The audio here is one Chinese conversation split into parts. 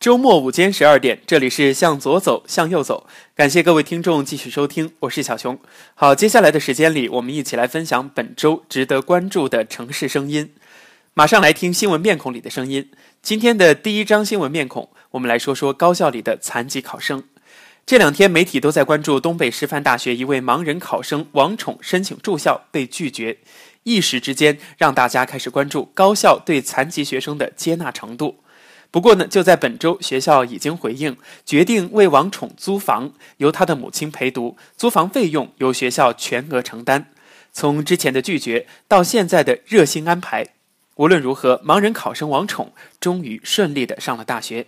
周末午间十二点，这里是向左走，向右走。感谢各位听众继续收听，我是小熊。好，接下来的时间里，我们一起来分享本周值得关注的城市声音。马上来听新闻面孔里的声音。今天的第一张新闻面孔，我们来说说高校里的残疾考生。这两天媒体都在关注东北师范大学一位盲人考生王宠申请住校被拒绝，一时之间让大家开始关注高校对残疾学生的接纳程度。不过呢，就在本周，学校已经回应，决定为王宠租房，由他的母亲陪读，租房费用由学校全额承担。从之前的拒绝到现在的热心安排，无论如何，盲人考生王宠终于顺利的上了大学。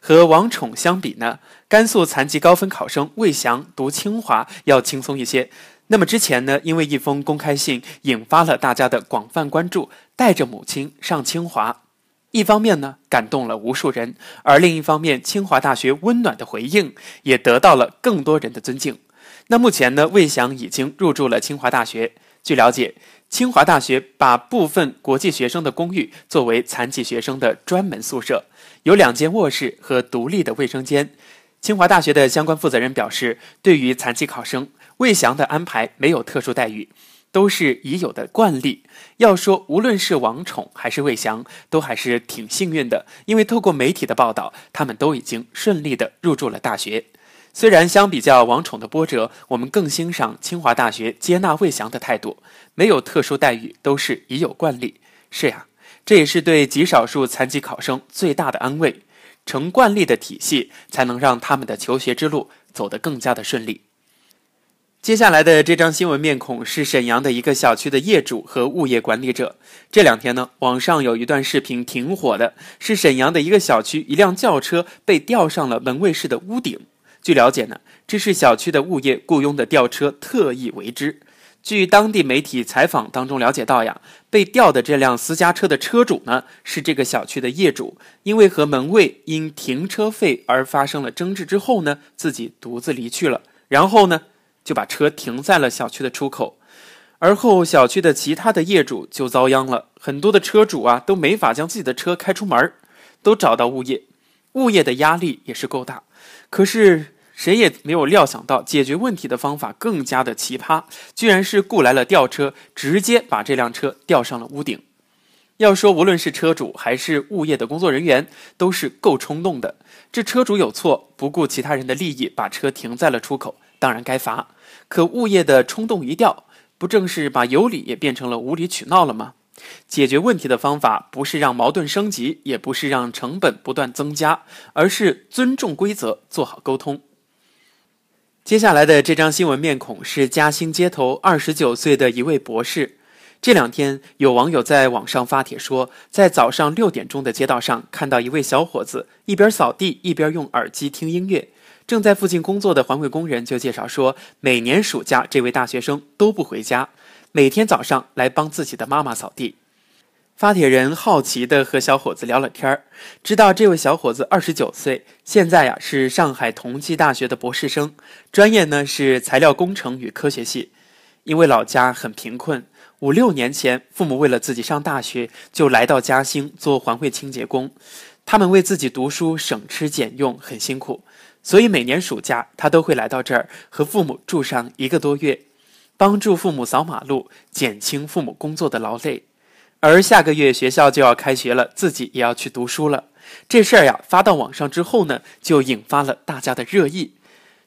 和王宠相比呢，甘肃残疾高分考生魏翔读清华要轻松一些。那么之前呢，因为一封公开信引发了大家的广泛关注，带着母亲上清华。一方面呢，感动了无数人；而另一方面，清华大学温暖的回应也得到了更多人的尊敬。那目前呢，魏翔已经入住了清华大学。据了解，清华大学把部分国际学生的公寓作为残疾学生的专门宿舍，有两间卧室和独立的卫生间。清华大学的相关负责人表示，对于残疾考生，魏翔的安排没有特殊待遇。都是已有的惯例。要说无论是王宠还是魏翔，都还是挺幸运的，因为透过媒体的报道，他们都已经顺利的入住了大学。虽然相比较王宠的波折，我们更欣赏清华大学接纳魏翔的态度，没有特殊待遇，都是已有惯例。是呀，这也是对极少数残疾考生最大的安慰。成惯例的体系，才能让他们的求学之路走得更加的顺利。接下来的这张新闻面孔是沈阳的一个小区的业主和物业管理者。这两天呢，网上有一段视频挺火的，是沈阳的一个小区，一辆轿车被吊上了门卫室的屋顶。据了解呢，这是小区的物业雇佣的吊车特意为之。据当地媒体采访当中了解到呀，被吊的这辆私家车的车主呢是这个小区的业主，因为和门卫因停车费而发生了争执之后呢，自己独自离去了。然后呢？就把车停在了小区的出口，而后小区的其他的业主就遭殃了，很多的车主啊都没法将自己的车开出门都找到物业，物业的压力也是够大，可是谁也没有料想到解决问题的方法更加的奇葩，居然是雇来了吊车，直接把这辆车吊上了屋顶。要说无论是车主还是物业的工作人员，都是够冲动的。这车主有错，不顾其他人的利益，把车停在了出口。当然该罚，可物业的冲动一掉，不正是把有理也变成了无理取闹了吗？解决问题的方法不是让矛盾升级，也不是让成本不断增加，而是尊重规则，做好沟通。接下来的这张新闻面孔是嘉兴街头二十九岁的一位博士。这两天有网友在网上发帖说，在早上六点钟的街道上看到一位小伙子一边扫地一边用耳机听音乐。正在附近工作的环卫工人就介绍说，每年暑假这位大学生都不回家，每天早上来帮自己的妈妈扫地。发帖人好奇地和小伙子聊了天儿，知道这位小伙子二十九岁，现在呀是上海同济大学的博士生，专业呢是材料工程与科学系。因为老家很贫困，五六年前父母为了自己上大学，就来到嘉兴做环卫清洁工。他们为自己读书省吃俭用，很辛苦。所以每年暑假，他都会来到这儿和父母住上一个多月，帮助父母扫马路，减轻父母工作的劳累。而下个月学校就要开学了，自己也要去读书了。这事儿呀，发到网上之后呢，就引发了大家的热议。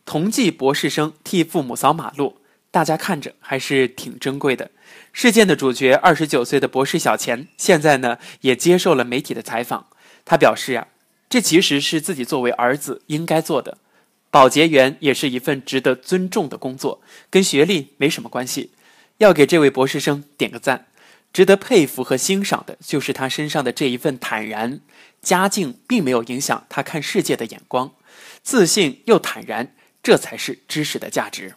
同济博士生替父母扫马路，大家看着还是挺珍贵的。事件的主角二十九岁的博士小钱，现在呢也接受了媒体的采访，他表示呀。这其实是自己作为儿子应该做的，保洁员也是一份值得尊重的工作，跟学历没什么关系。要给这位博士生点个赞，值得佩服和欣赏的就是他身上的这一份坦然。家境并没有影响他看世界的眼光，自信又坦然，这才是知识的价值。